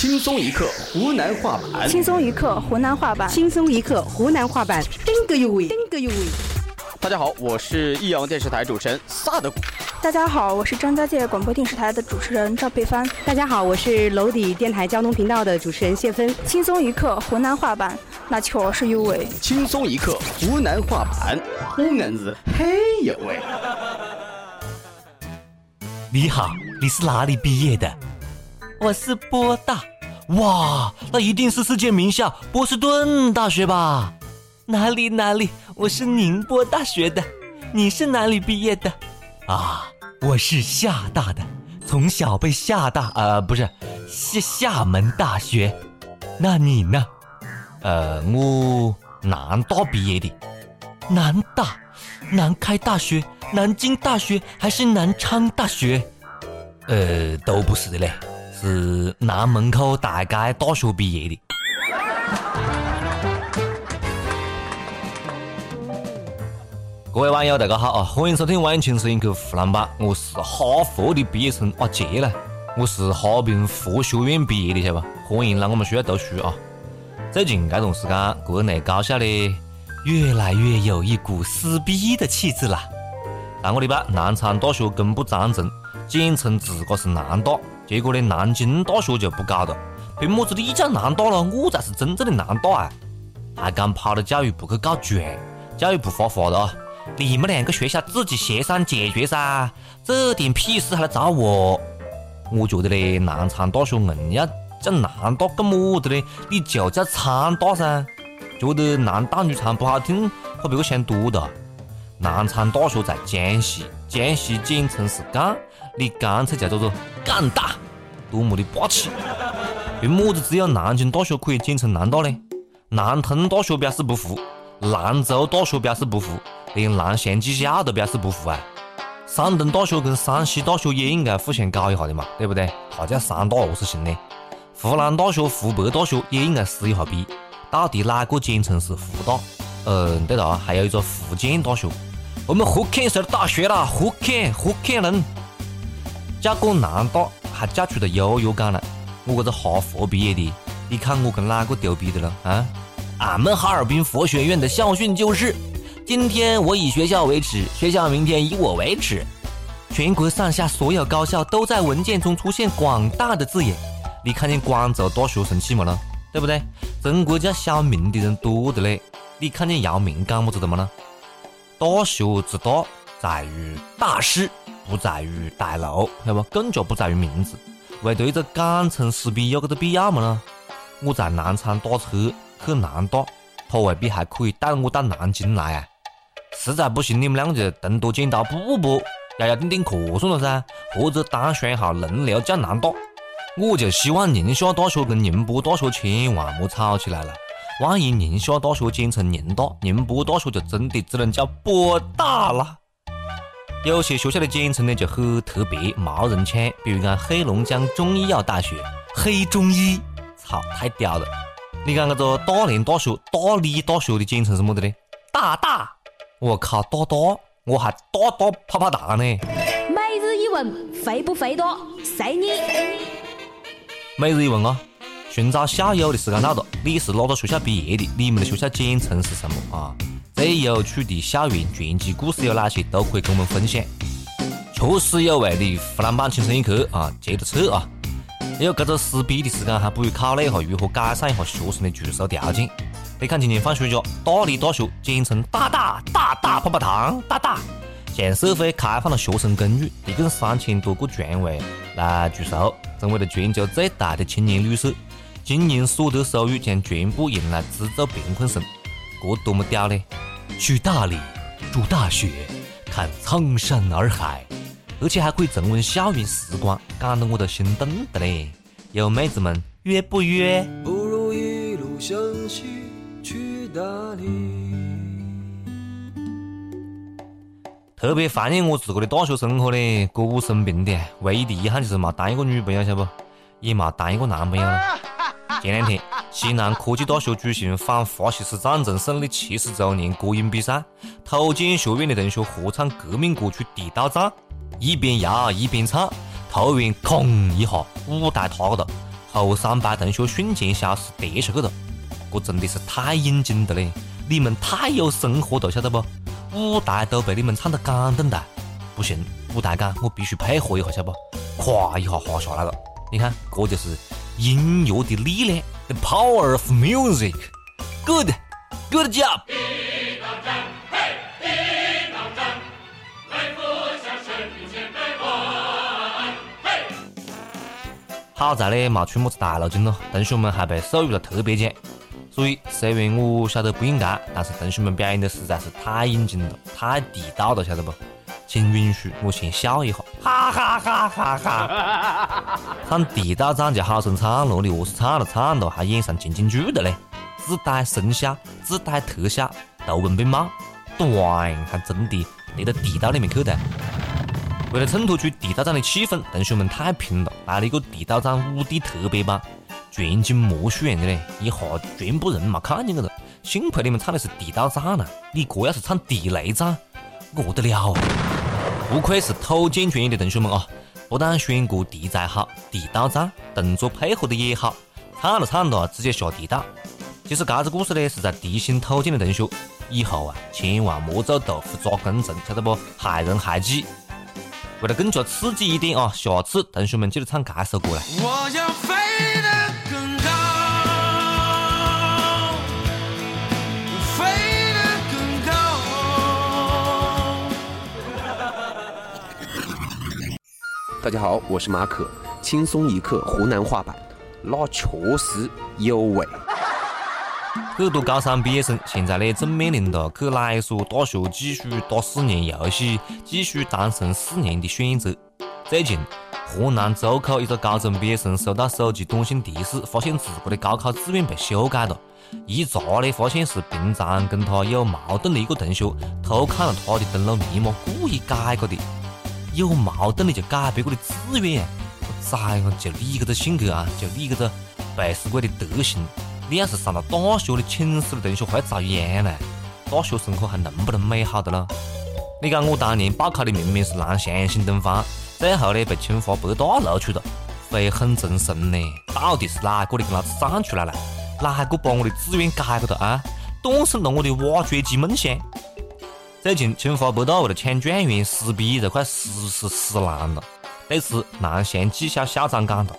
轻松一刻湖南话版，轻松一刻湖南话版，轻松一刻湖南话版，顶个有味，顶个有味。大家好，我是益阳电视台主持人萨德古。大家好，我是张家界广播电视台的主持人赵佩帆。大家好，我是娄底电台交通频道的主持人谢芬。轻松一刻湖南话版，那确实有味。轻松一刻湖南话版，湖南子很有味。你好，你是哪里毕业的？我是波大。哇，那一定是世界名校波士顿大学吧？哪里哪里，我是宁波大学的。你是哪里毕业的？啊，我是厦大的，从小被厦大呃不是厦厦门大学。那你呢？呃，我南大毕业的。南大，南开大学、南京大学还是南昌大学？呃，都不是的嘞。是南门口大街大学毕业的。各位网友，大家好啊！欢迎收听《晚清声音口湖南版》，我是哈佛的毕业生阿杰啦，我是哈尔滨佛学院毕业的，晓得吧？欢迎来我们学校读书啊！最近这段时间，国内高校呢，越来越有一股撕逼的气质啦。上个礼拜，南昌大学公布章程，简称自个是南大。结果呢，南京大学就不搞了，凭么子你叫南大了，我才是真正的南大啊！还敢跑到教育部去告状，教育部发话了！你们两个学校自己协商解决噻，这点屁事还来找我？我觉得嘞，南昌大学硬要叫南大干么子嘞？你就叫昌大噻！觉得南大女长不好听，怕别个想多了。南昌大学在江西，江西简称是赣，你干脆叫做做赣大，多么的霸气！凭么子只有南京大学可以简称南大呢？南通大学表示不服，兰州大学表示不服，连南翔技校都表示不服啊！山东大学跟山西大学也应该互相搞一下的嘛，对不对？啥叫三大何是行呢？湖南大学、湖北大学也应该撕一下逼，到底哪个简称是湖大？嗯，对了，还有一个福建大学。我们福建省大学啦，福建福建人叫过南大，还叫出了优越感来。我这个哈佛毕业的，你看我跟哪个丢逼的了啊？俺们哈尔滨佛学院的校训就是：今天我以学校为耻，学校明天以我为耻。全国上下所有高校都在文件中出现“广大”的字眼。你看见广州大学生气么了？对不对？中国叫小明的人多的嘞。你看见姚明干么子的么了？大学之大，在于大师，不在于大楼，晓得不？更加不在于名字。为对这简称撕逼有这个必要么呢？我在南昌打车去南大，他未必还可以带我到南京来啊！实在不行，你们两个就同多剪刀布布，咬咬定定课算了噻，或者单双号轮流叫南大。我就希望宁夏大学跟宁波大学千万莫吵起来了。万一宁夏大学简称宁大，宁波大学就真的只能叫波大了。有些学校的简称呢就很特别，毛人抢。比如讲黑龙江中医药大学，黑中医，操，太屌了！你看那个大连大学、大理大学的简称是么的呢？大大，我靠，大大，我还大大啪啪大呢。每日一问，肥不肥多？随你。每日一问啊！寻找校友的时间到了，你是哪个学校毕业的？你们的学校简称是什么啊？最有趣的校园传奇故事有哪些？都可以跟我们分享。确实有味的湖南版轻松一刻啊，接着扯啊！有这个撕逼的时间，还不如考虑一下如何改善一下学生的住宿条件。你看今年放暑假，大理大学简称大大大大泡泡糖大大，向社会开放了学生公寓，一共三千多个床位来住宿，成为了全球最大的青年旅社。今年所得收入将全部用来资助贫困生，这多么屌嘞！去大理住大学，看苍山洱海，而且还可以重温校园时光，感动我都心动的嘞！有妹子们约不约？不如一路向西去大理。特别怀念我自个的大学生活嘞，歌舞升平的，唯一的遗憾就是没谈一个女朋友，晓得不？也没谈一个男朋友。前两天，西南科技大学举行反法西斯战争胜利七十周年歌咏比赛，土建学院的同学合唱革命歌曲《地道战》，一边摇一边唱，突然“哐”一下，舞台塌了，后三排同学瞬间消失跌下去了，这真的是太应景了嘞！你们太有生活了，晓得不？舞台都被你们唱得感动的，不行，舞台感我必须配合一下，晓得不？咵一下滑下来了，你看，这就是音乐的力量，the power of music，good，good job。好在呢，没出么子大漏劲咯，同学们还被授予了特别奖。所以虽然我晓得不应该，但是同学们表演的实在是太应景了，太地道了，晓得不？请允许我先笑一下，哈哈哈哈哈哈！唱地道战就好生唱咯，你何是唱了唱了还演上情景剧的嘞？自带声效、自带特效图文并茂，短还真的列到地道里面去的。为了衬托出地道战的气氛，同学们太拼了，来了一个地道战五 D 特别版，全景魔术样的嘞，一下全部人嘛看见个了。幸亏你们唱的是地道战呐，你这要是唱地雷战，我得了啊！不愧是土建专业的同学们啊，不但选歌题材好，地道战动作配合的也好，唱了唱了直接下地道。其实这个故事呢，是在提醒土建的同学，以后啊，千万莫做豆腐渣工程，晓得不？害人害己。为了更加刺激一点啊，下次同学们记得唱这首歌来。我要大家好，我是马可，轻松一刻湖南话版，那确实有味。很多高三毕业生现在呢，正面临着去哪一所大学继续打四年游戏，继续单身四年的选择。最近，河南周口一个高中毕业生收到手机短信提示，发现自个的高考志愿被修改了。一查呢，发现是平常跟他有矛盾的一个同学偷看了他的登录密码，故意改过的。有矛盾的就改别个的志愿，崽呀！就你这个性格啊，就你这个背死鬼的德行！你要是上了大学，你寝室的同学会遭殃呢。大学生活还能不能美好的了？你讲我当年报考的明明是南翔新东方，最后呢被清华北大录取了，悔恨终生呢。到底是哪个的跟老子站出来了？哪个把我的志愿改过的啊？断送了我的挖掘机梦想。最近清华北大为了抢状元，撕逼都快撕死撕烂了。对此，南翔技校校长讲道：“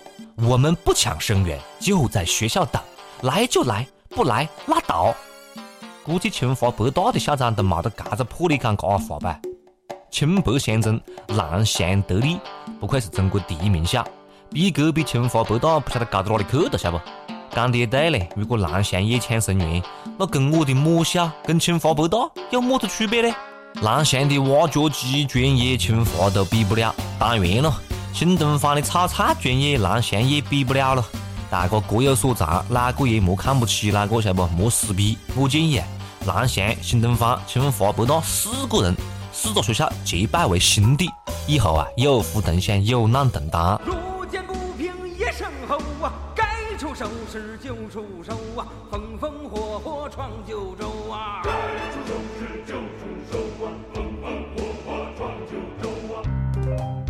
我们不抢生源，就在学校等。”来就来，不来拉倒。估计清华北大的校长都没得这个魄力讲这话吧？清白相争，南翔得利，不愧是中国第一名校，逼格比清华北大不晓得高到哪里去了，晓得不？讲的也对嘞，如果蓝翔也抢生源，那跟我的母校跟清华北大有么子区别呢？蓝翔的挖掘机专业，清华都比不了，当然了，新东方的炒菜专业，蓝翔也比不了了。大家各有所长，哪个也莫看不起哪个，晓得不？莫撕逼。我建议啊，蓝翔、新东方、清华、北大四个人，四个学校结拜为兄弟，以后啊，有福同享，有难同当。出手时就出手啊，风风火火闯九州啊。该出手时就出手啊，风风火火闯九州啊。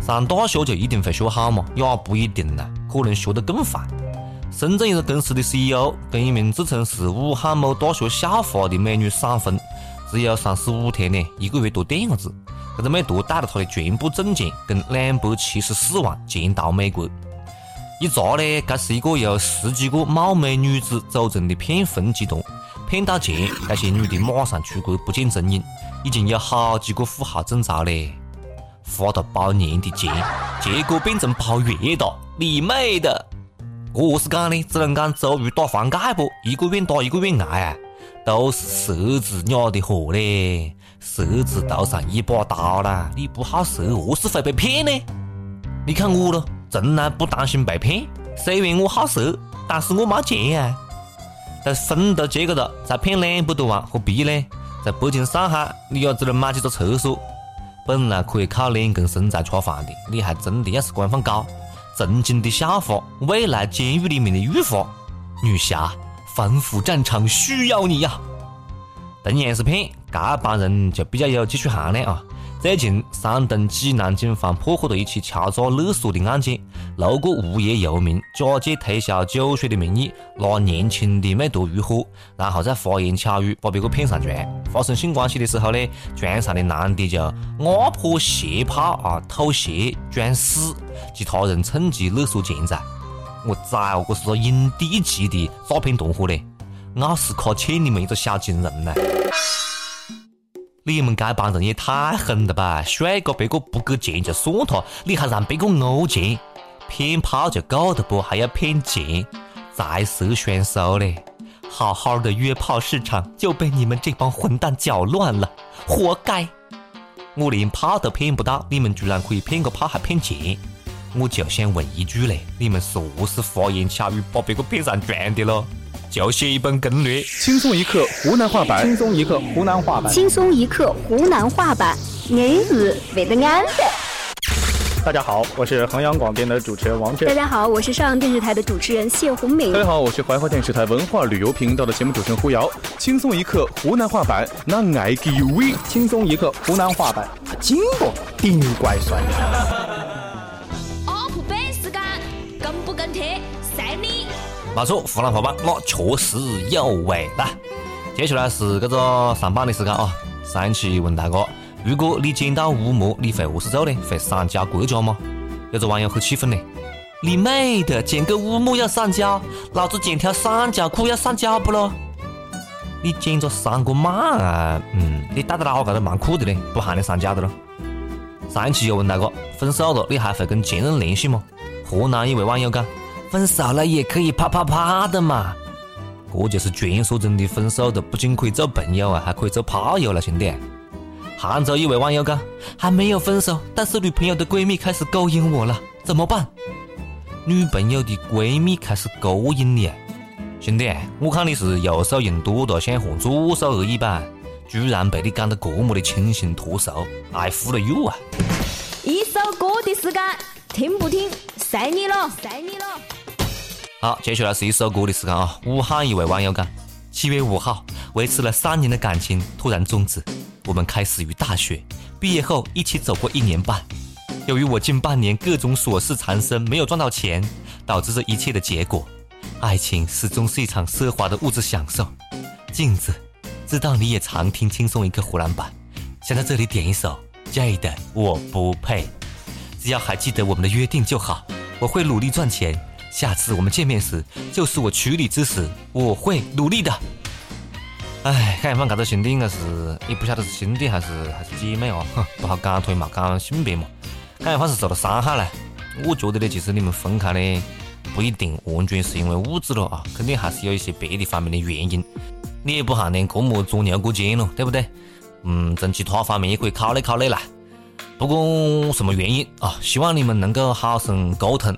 上大学就一定会学好吗？也不一定呢，可能学得更烦。深圳一个公司的 CEO 跟一名自称是武汉某大学校花的美女闪婚，只有三十五天呢，一个月多点个子。这个妹坨带着他的全部证件跟两百七十四万潜逃美国。一查呢，这是一个由十几个貌美女子组成的骗婚集团，骗到钱，这些女的马上出国不见踪影，已经有好几个富豪中招嘞，花了包年的钱，结果变成包月的，你妹的！我何是讲呢？只能讲周瑜打黄盖不？一个愿打一个愿挨啊！都是蛇子惹的祸嘞！蛇子头上一把刀啦！你不好蛇，何是会被骗呢？你看我咯，从来不担心被骗。虽然我好色，但是我没钱啊！但是婚都结个了，才骗两百多万，何必呢？在北京、上海，你也只能买几个厕所。本来可以靠两根身材吃饭的，你还真的要是官方高。曾经的校花，未来监狱里面的狱花，女侠反腐战场需要你呀！同样是骗，这帮人就比较有技术含量啊。最近，山东济南警方破获了一起敲诈勒索的案件，六个无业游民，假借推销酒水的名义，拿年轻的美图欲火，然后再花言巧语把别个骗上船。发生性关系的时候呢，船上的男的就压迫胁迫啊，吐血装死，其他人趁机勒索钱财。我崽哦，这是个影帝级的诈骗团伙嘞！奥斯卡欠你们一个小金人呢！你们这帮人也太狠了吧！帅哥，别个不给钱就算他，你还让别个讹钱，骗炮就够了不？还要骗钱，再色双收嘞！好好的约炮市场就被你们这帮混蛋搅乱了，活该！我连炮都骗不到，你们居然可以骗个炮还骗钱？我就想问一句嘞，你们是何是花言巧语把别个骗上船的咯？就写一本攻略，轻松一刻湖南话版，轻松一刻湖南话版，轻松一刻湖南话版，你是为的安的。大家好，我是衡阳广电的主持人王震。大家好，我是上阳电视台的主持人谢红敏。大家好，我是怀化电视台文化旅游频道的节目主持人胡瑶。轻松一刻湖南话版，那爱给味。轻松一刻湖南话版，经过顶怪酸。没错，湖南话版那确实有味。来，接下来是这个上榜的时间啊。上一期问大家，如果你捡到乌木，你会何是做呢？会上交国家吗？有个网友很气愤呢，你妹的，捡个乌木要上交，老子捡条三角裤要上交不咯？你捡个三个码啊？嗯，你带到哪个蛮酷的呢？不喊你上交的咯。上一期又问大家，分手了你还会跟前任联系吗？河南一位网友讲。分手了也可以啪啪啪的嘛，这就是传说中的分手的，不仅可以做朋友啊，还可以做炮友了，兄弟。杭州一位网友讲，还没有分手，但是女朋友的闺蜜开始勾引我了，怎么办？女朋友的闺蜜开始勾引你，兄弟，我看你是右手用多了，想换左手而已吧？居然被你讲得这么的清新脱俗，爱服了又啊！一首歌的时间，听不听，随你了，随你了。好，接下来是一首歌的时间啊！武汉一位网友讲：七月五号，维持了三年的感情突然终止。我们开始于大学，毕业后一起走过一年半。由于我近半年各种琐事缠身，没有赚到钱，导致这一切的结果。爱情始终是一场奢华的物质享受。镜子，知道你也常听轻松一刻湖南版，想在这里点一首 jay 的《我不配》。只要还记得我们的约定就好，我会努力赚钱。下次我们见面时，就是我娶你之时，我会努力的。哎，看样放这个兄弟应该是也不晓得是兄弟还是还是姐妹哦，不好讲腿嘛，讲性别嘛。看样放是受了伤害了。我觉得呢，其实你们分开呢，不一定完全是因为物质了啊，肯定还是有一些别的方面的原因。你也不喊连这么钻牛角尖了，对不对？嗯，从其他方面也可以考虑考虑啦。不管什么原因啊，希望你们能够好生沟通。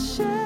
shine.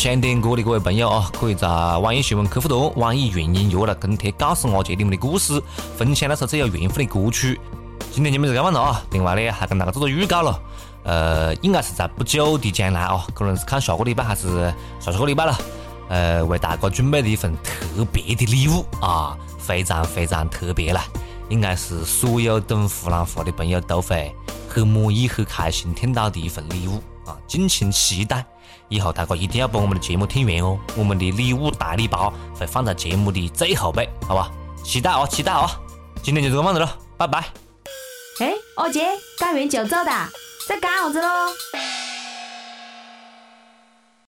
想点歌的各位朋友啊，可以在网易新闻客户端、网易云音乐来跟帖，告诉阿杰你们的故事，分享那首最有缘分的歌曲。今天节目就这样了啊！另外呢，还跟大家做做预告了，呃，应该是在不久的将来啊，可能是看下个礼拜还是下下个礼拜了，呃，为大家准备的一份特别的礼物啊，非常非常特别了，应该是所有懂湖南话的朋友都会很满意、很开心听到的一份礼物啊，敬请期待。以后大家一定要把我们的节目听完哦，我们的礼物大礼包会放在节目的最后边，好吧？期待哦，期待哦！今天就这个样子了，拜拜。哎，二姐，干完就走的，在干啥子喽？